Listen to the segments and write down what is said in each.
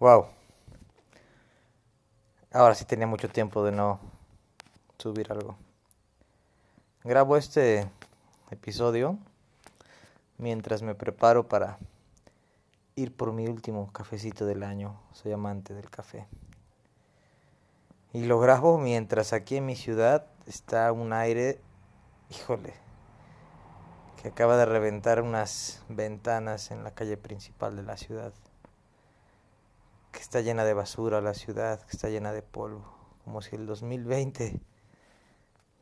Wow. Ahora sí tenía mucho tiempo de no subir algo. Grabo este episodio mientras me preparo para ir por mi último cafecito del año. Soy amante del café. Y lo grabo mientras aquí en mi ciudad está un aire, híjole, que acaba de reventar unas ventanas en la calle principal de la ciudad que está llena de basura la ciudad, que está llena de polvo, como si el 2020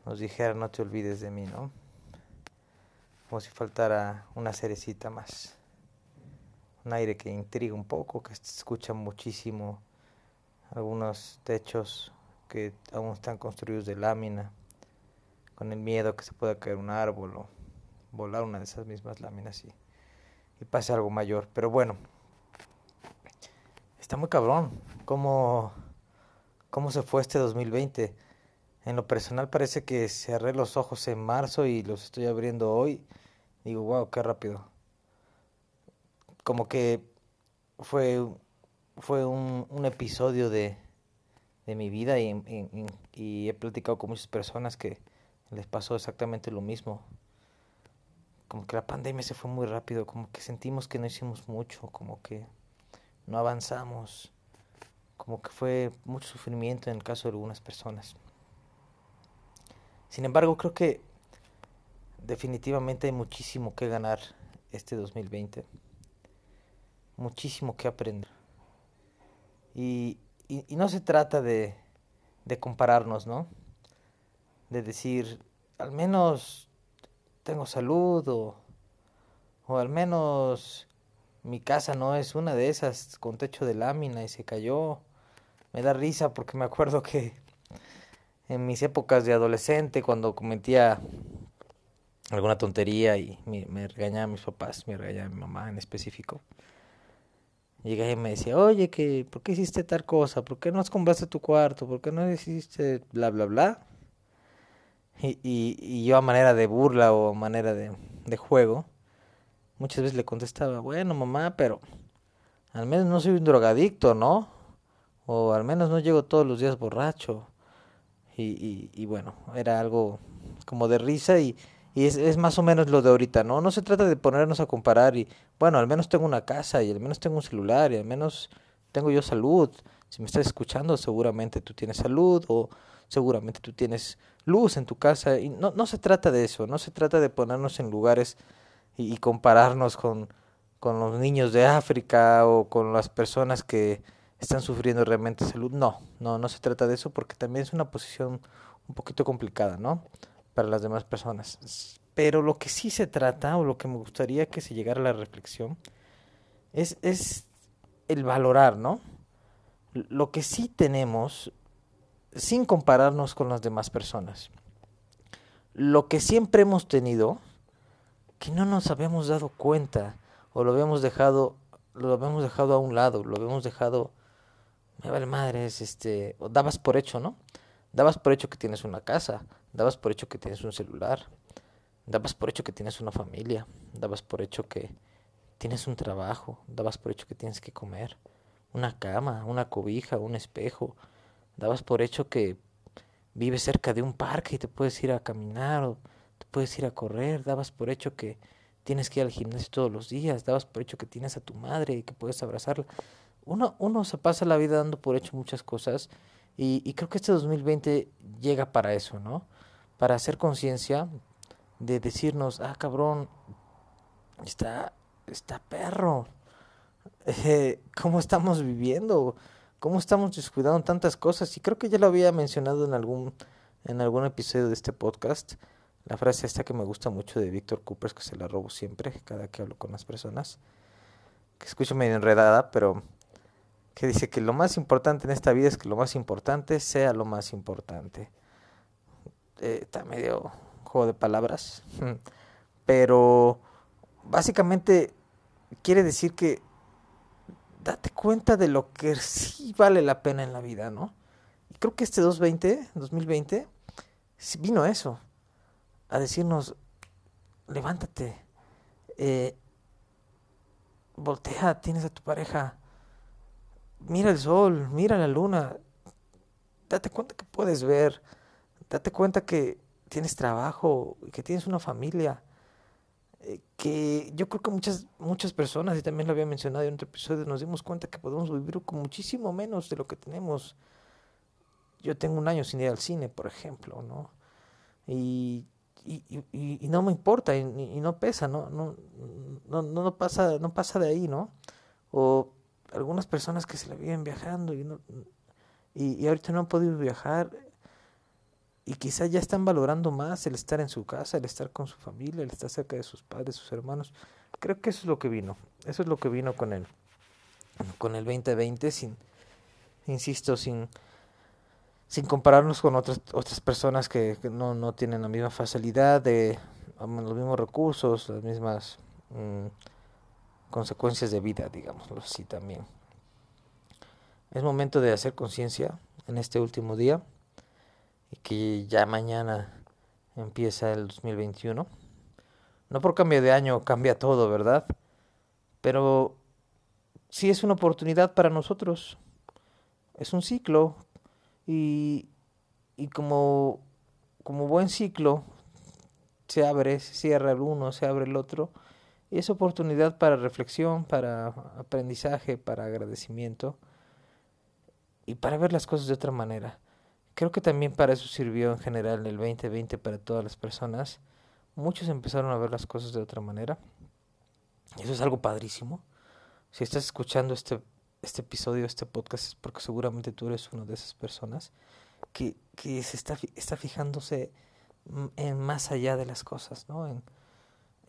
nos dijera no te olvides de mí, ¿no? Como si faltara una cerecita más. Un aire que intriga un poco, que se escucha muchísimo. Algunos techos que aún están construidos de lámina, con el miedo que se pueda caer un árbol o volar una de esas mismas láminas y, y pase algo mayor. Pero bueno, Está muy cabrón cómo, cómo se fue este 2020. En lo personal parece que cerré los ojos en marzo y los estoy abriendo hoy. Digo, wow, qué rápido. Como que fue, fue un, un episodio de, de mi vida y, y, y, he platicado con muchas personas que les pasó exactamente lo mismo. Como que la pandemia se fue muy rápido, como que sentimos que no hicimos mucho, como que no avanzamos, como que fue mucho sufrimiento en el caso de algunas personas. Sin embargo, creo que definitivamente hay muchísimo que ganar este 2020, muchísimo que aprender. Y, y, no se trata de, de compararnos, ¿no? De decir, al menos tengo salud o, o al menos mi casa no es una de esas con techo de lámina y se cayó. Me da risa porque me acuerdo que en mis épocas de adolescente, cuando cometía alguna tontería y me, me regañaban mis papás, me regañaba mi mamá en específico, llegaba y me decía, oye, que, ¿por qué hiciste tal cosa? ¿Por qué no compraste tu cuarto? ¿Por qué no hiciste bla, bla, bla? Y, y, y yo a manera de burla o a manera de juego, muchas veces le contestaba, bueno, mamá, pero al menos no soy un drogadicto, ¿no? O al menos no llego todos los días borracho. Y, y, y bueno, era algo como de risa y, y es, es, más o menos lo de ahorita, ¿no? No se trata de ponernos a comparar y, bueno, al menos tengo una casa y al menos tengo un celular y al menos tengo yo salud. Si me estás escuchando, seguramente tú tienes salud o seguramente tú tienes luz en tu casa. Y no, no se trata de eso, no se trata de ponernos en lugares y, y compararnos con, con los niños de África o con las personas que están sufriendo realmente salud. No, no, no se trata de eso porque también es una posición un poquito complicada, ¿no? Para las demás personas. Pero lo que sí se trata, o lo que me gustaría que se llegara a la reflexión, es, es el valorar, ¿no? Lo que sí tenemos sin compararnos con las demás personas. Lo que siempre hemos tenido, que no nos habíamos dado cuenta o lo habíamos dejado lo habíamos dejado a un lado, lo habíamos dejado me vale madres, este, o dabas por hecho, ¿no? Dabas por hecho que tienes una casa, dabas por hecho que tienes un celular, dabas por hecho que tienes una familia, dabas por hecho que tienes un trabajo, dabas por hecho que tienes que comer, una cama, una cobija, un espejo, dabas por hecho que vives cerca de un parque y te puedes ir a caminar o puedes ir a correr, dabas por hecho que tienes que ir al gimnasio todos los días, dabas por hecho que tienes a tu madre y que puedes abrazarla. Uno, uno se pasa la vida dando por hecho muchas cosas y, creo que este 2020 llega para eso, ¿no? Para hacer conciencia de decirnos, ah, cabrón, está, está perro, eh, ¿cómo estamos viviendo? ¿Cómo estamos descuidando tantas cosas? Y creo que ya lo había mencionado en algún, en algún episodio de este podcast. La frase esta que me gusta mucho de Víctor Cooper, que se la robo siempre, cada que hablo con las personas. Que escucho medio enredada, pero que dice que lo más importante en esta vida es que lo más importante sea lo más importante. Eh, está medio juego de palabras, pero básicamente quiere decir que date cuenta de lo que sí vale la pena en la vida, ¿no? Y creo que este 2020, 2020 vino eso, a decirnos, levántate, eh, voltea, tienes a tu pareja, mira el sol, mira la luna, date cuenta que puedes ver, date cuenta que tienes trabajo, que tienes una familia, eh, que yo creo que muchas, muchas personas, y también lo había mencionado en otro episodio, nos dimos cuenta que podemos vivir con muchísimo menos de lo que tenemos. Yo tengo un año sin ir al cine, por ejemplo, ¿no? Y, y, y, no me importa, y, no pesa, ¿no? No, no, no, pasa, no pasa de ahí, ¿no? O algunas personas que se la viven viajando y, y, ahorita no han podido viajar y quizá ya están valorando más el estar en su casa, el estar con su familia, el estar cerca de sus padres, sus hermanos. Creo que eso es lo que vino, eso es lo que vino con el, con el 2020, sin, insisto, sin, sin compararnos con otras, otras personas que, no, no tienen la misma facilidad, de los mismos recursos, las mismas mm, consecuencias de vida, digámoslo así también. Es momento de hacer conciencia en este último día y que ya mañana empieza el 2021. No por cambio de año cambia todo, ¿verdad? Pero sí es una oportunidad para nosotros. Es un ciclo y, y como, como buen ciclo se abre, se cierra el uno, se abre el otro. Y es oportunidad para reflexión, para aprendizaje, para agradecimiento y para ver las cosas de otra manera. Creo que también para eso sirvió en general el 2020 para todas las personas. Muchos empezaron a ver las cosas de otra manera. Eso es algo padrísimo. Si estás escuchando este, este episodio, este podcast, es porque seguramente tú eres una de esas personas que, que se está, está fijándose en más allá de las cosas, ¿no? En,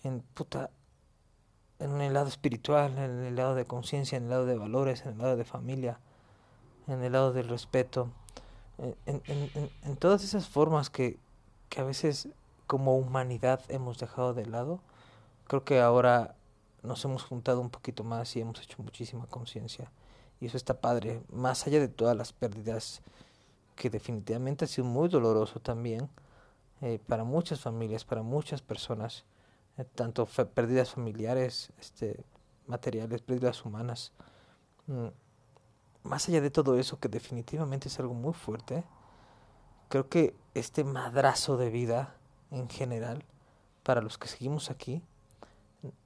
en puta, en el lado espiritual, en el lado de conciencia, en el lado de valores, en el lado de familia, en el lado del respeto en, en, en, todas esas formas que, que a veces como humanidad hemos dejado de lado, creo que ahora nos hemos juntado un poquito más y hemos hecho muchísima conciencia. Y eso está padre, más allá de todas las pérdidas, que definitivamente ha sido muy doloroso también eh, para muchas familias, para muchas personas, eh, tanto pérdidas familiares, este, materiales, pérdidas humanas. Mm, más allá de todo eso, que definitivamente es algo muy fuerte, creo que este madrazo de vida en general, para los que seguimos aquí,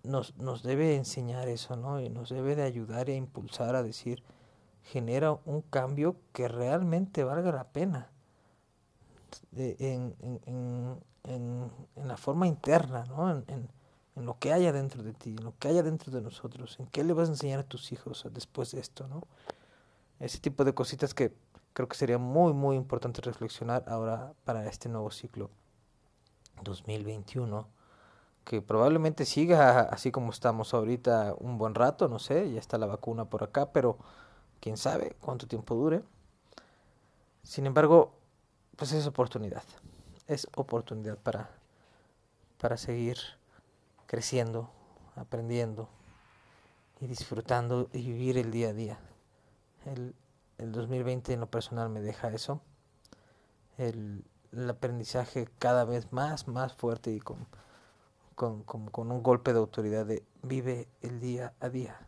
nos, nos debe enseñar eso, ¿no? Y nos debe de ayudar e impulsar a decir, genera un cambio que realmente valga la pena en, en, en, en, la forma interna, ¿no? En, en, lo que haya dentro de ti, en lo que haya dentro de nosotros, en qué le vas a enseñar a tus hijos después de esto, ¿no? ese tipo de cositas que creo que sería muy, muy importante reflexionar ahora para este nuevo ciclo 2021, que probablemente siga así como estamos ahorita un buen rato, no sé, ya está la vacuna por acá, pero quién sabe cuánto tiempo dure. Sin embargo, pues es oportunidad, es oportunidad para, para seguir creciendo, aprendiendo y disfrutando y vivir el día a día. El, el 2020 en lo personal me deja eso. El, el aprendizaje cada vez más, más fuerte y con, con, con, con, un golpe de autoridad de vive el día a día.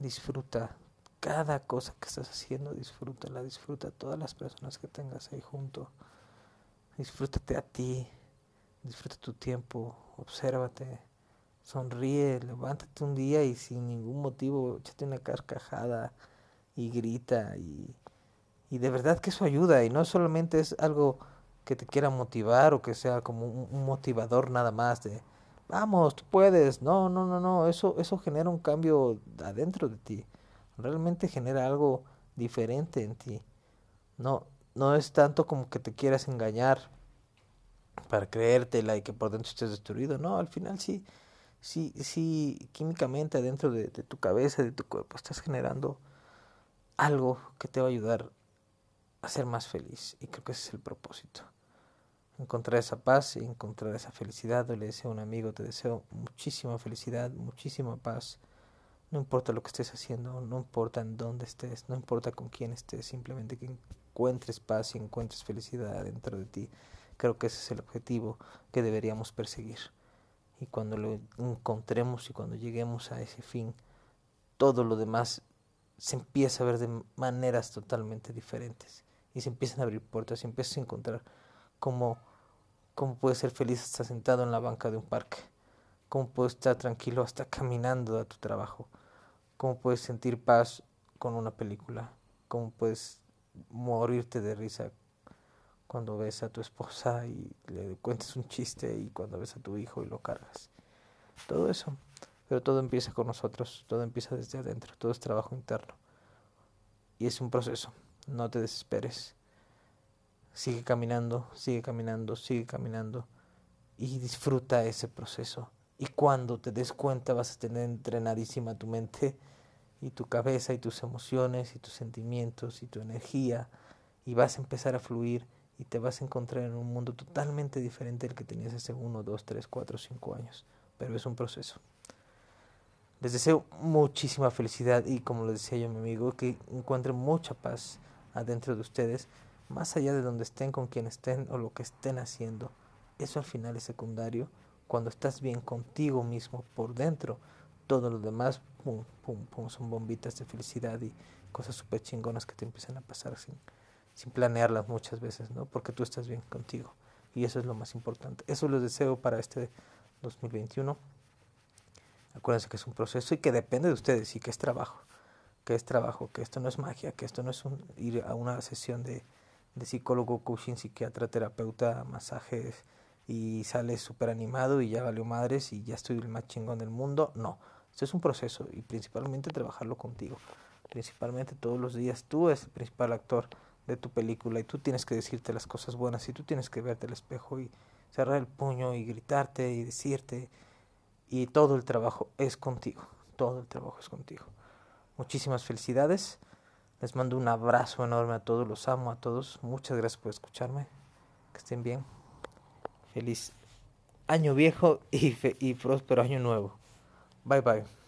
Disfruta cada cosa que estás haciendo, disfrútala, disfruta todas las personas que tengas ahí junto. Disfrútate a ti, disfruta tu tiempo, obsérvate, sonríe, levántate un día y sin ningún motivo échate una carcajada y grita y, y de verdad que eso ayuda y no solamente es algo que te quiera motivar o que sea como un, motivador nada más de vamos, tú puedes. No, no, no, no, eso eso genera un cambio adentro de ti. Realmente genera algo diferente en ti. No no es tanto como que te quieras engañar para creértela y que por dentro estés destruido. No, al final sí sí sí químicamente adentro de, de tu cabeza, de tu cuerpo estás generando algo que te va a ayudar a ser más feliz. Y creo que ese es el propósito. Encontrar esa paz y encontrar esa felicidad. le deseo a un amigo, te deseo muchísima felicidad, muchísima paz. No importa lo que estés haciendo, no importa en dónde estés, no importa con quién estés, simplemente que encuentres paz y encuentres felicidad dentro de ti. Creo que ese es el objetivo que deberíamos perseguir. Y cuando lo encontremos y cuando lleguemos a ese fin, todo lo demás se empieza a ver de maneras totalmente diferentes y se empiezan a abrir puertas y empiezas a encontrar cómo, cómo puedes ser feliz hasta sentado en la banca de un parque, cómo puedes estar tranquilo hasta caminando a tu trabajo, cómo puedes sentir paz con una película, cómo puedes morirte de risa cuando ves a tu esposa y le cuentes un chiste y cuando ves a tu hijo y lo cargas. Todo eso. Pero todo empieza con nosotros, todo empieza desde adentro, todo es trabajo interno. Y es un proceso, no te desesperes. Sigue caminando, sigue caminando, sigue caminando y disfruta ese proceso. Y cuando te des cuenta vas a tener entrenadísima tu mente y tu cabeza y tus emociones y tus sentimientos y tu energía y vas a empezar a fluir y te vas a encontrar en un mundo totalmente diferente del que tenías hace uno, dos, tres, cuatro, cinco años. Pero es un proceso. Les deseo muchísima felicidad y como les decía yo mi amigo, que encuentren mucha paz adentro de ustedes, más allá de donde estén, con quien estén o lo que estén haciendo. Eso al final es secundario. Cuando estás bien contigo mismo por dentro, todo lo demás, pum, pum, pum, son bombitas de felicidad y cosas súper chingonas que te empiezan a pasar sin, sin planearlas muchas veces, ¿no? Porque tú estás bien contigo. Y eso es lo más importante. Eso les deseo para este 2021. Acuérdense que es un proceso y que depende de ustedes y que es trabajo, que es trabajo, que esto no es magia, que esto no es un, ir a una sesión de, de psicólogo, coaching, psiquiatra, terapeuta, masajes y sales súper animado y ya valió madres y ya estoy el más chingón del mundo. No, esto es un proceso y principalmente trabajarlo contigo. Principalmente todos los días tú eres el principal actor de tu película y tú tienes que decirte las cosas buenas y tú tienes que verte al espejo y cerrar el puño y gritarte y decirte y todo el trabajo es contigo, todo el trabajo es contigo. Muchísimas felicidades, les mando un abrazo enorme a todos, los amo a todos, muchas gracias por escucharme, que estén bien, feliz año viejo y, y próspero año nuevo. Bye bye.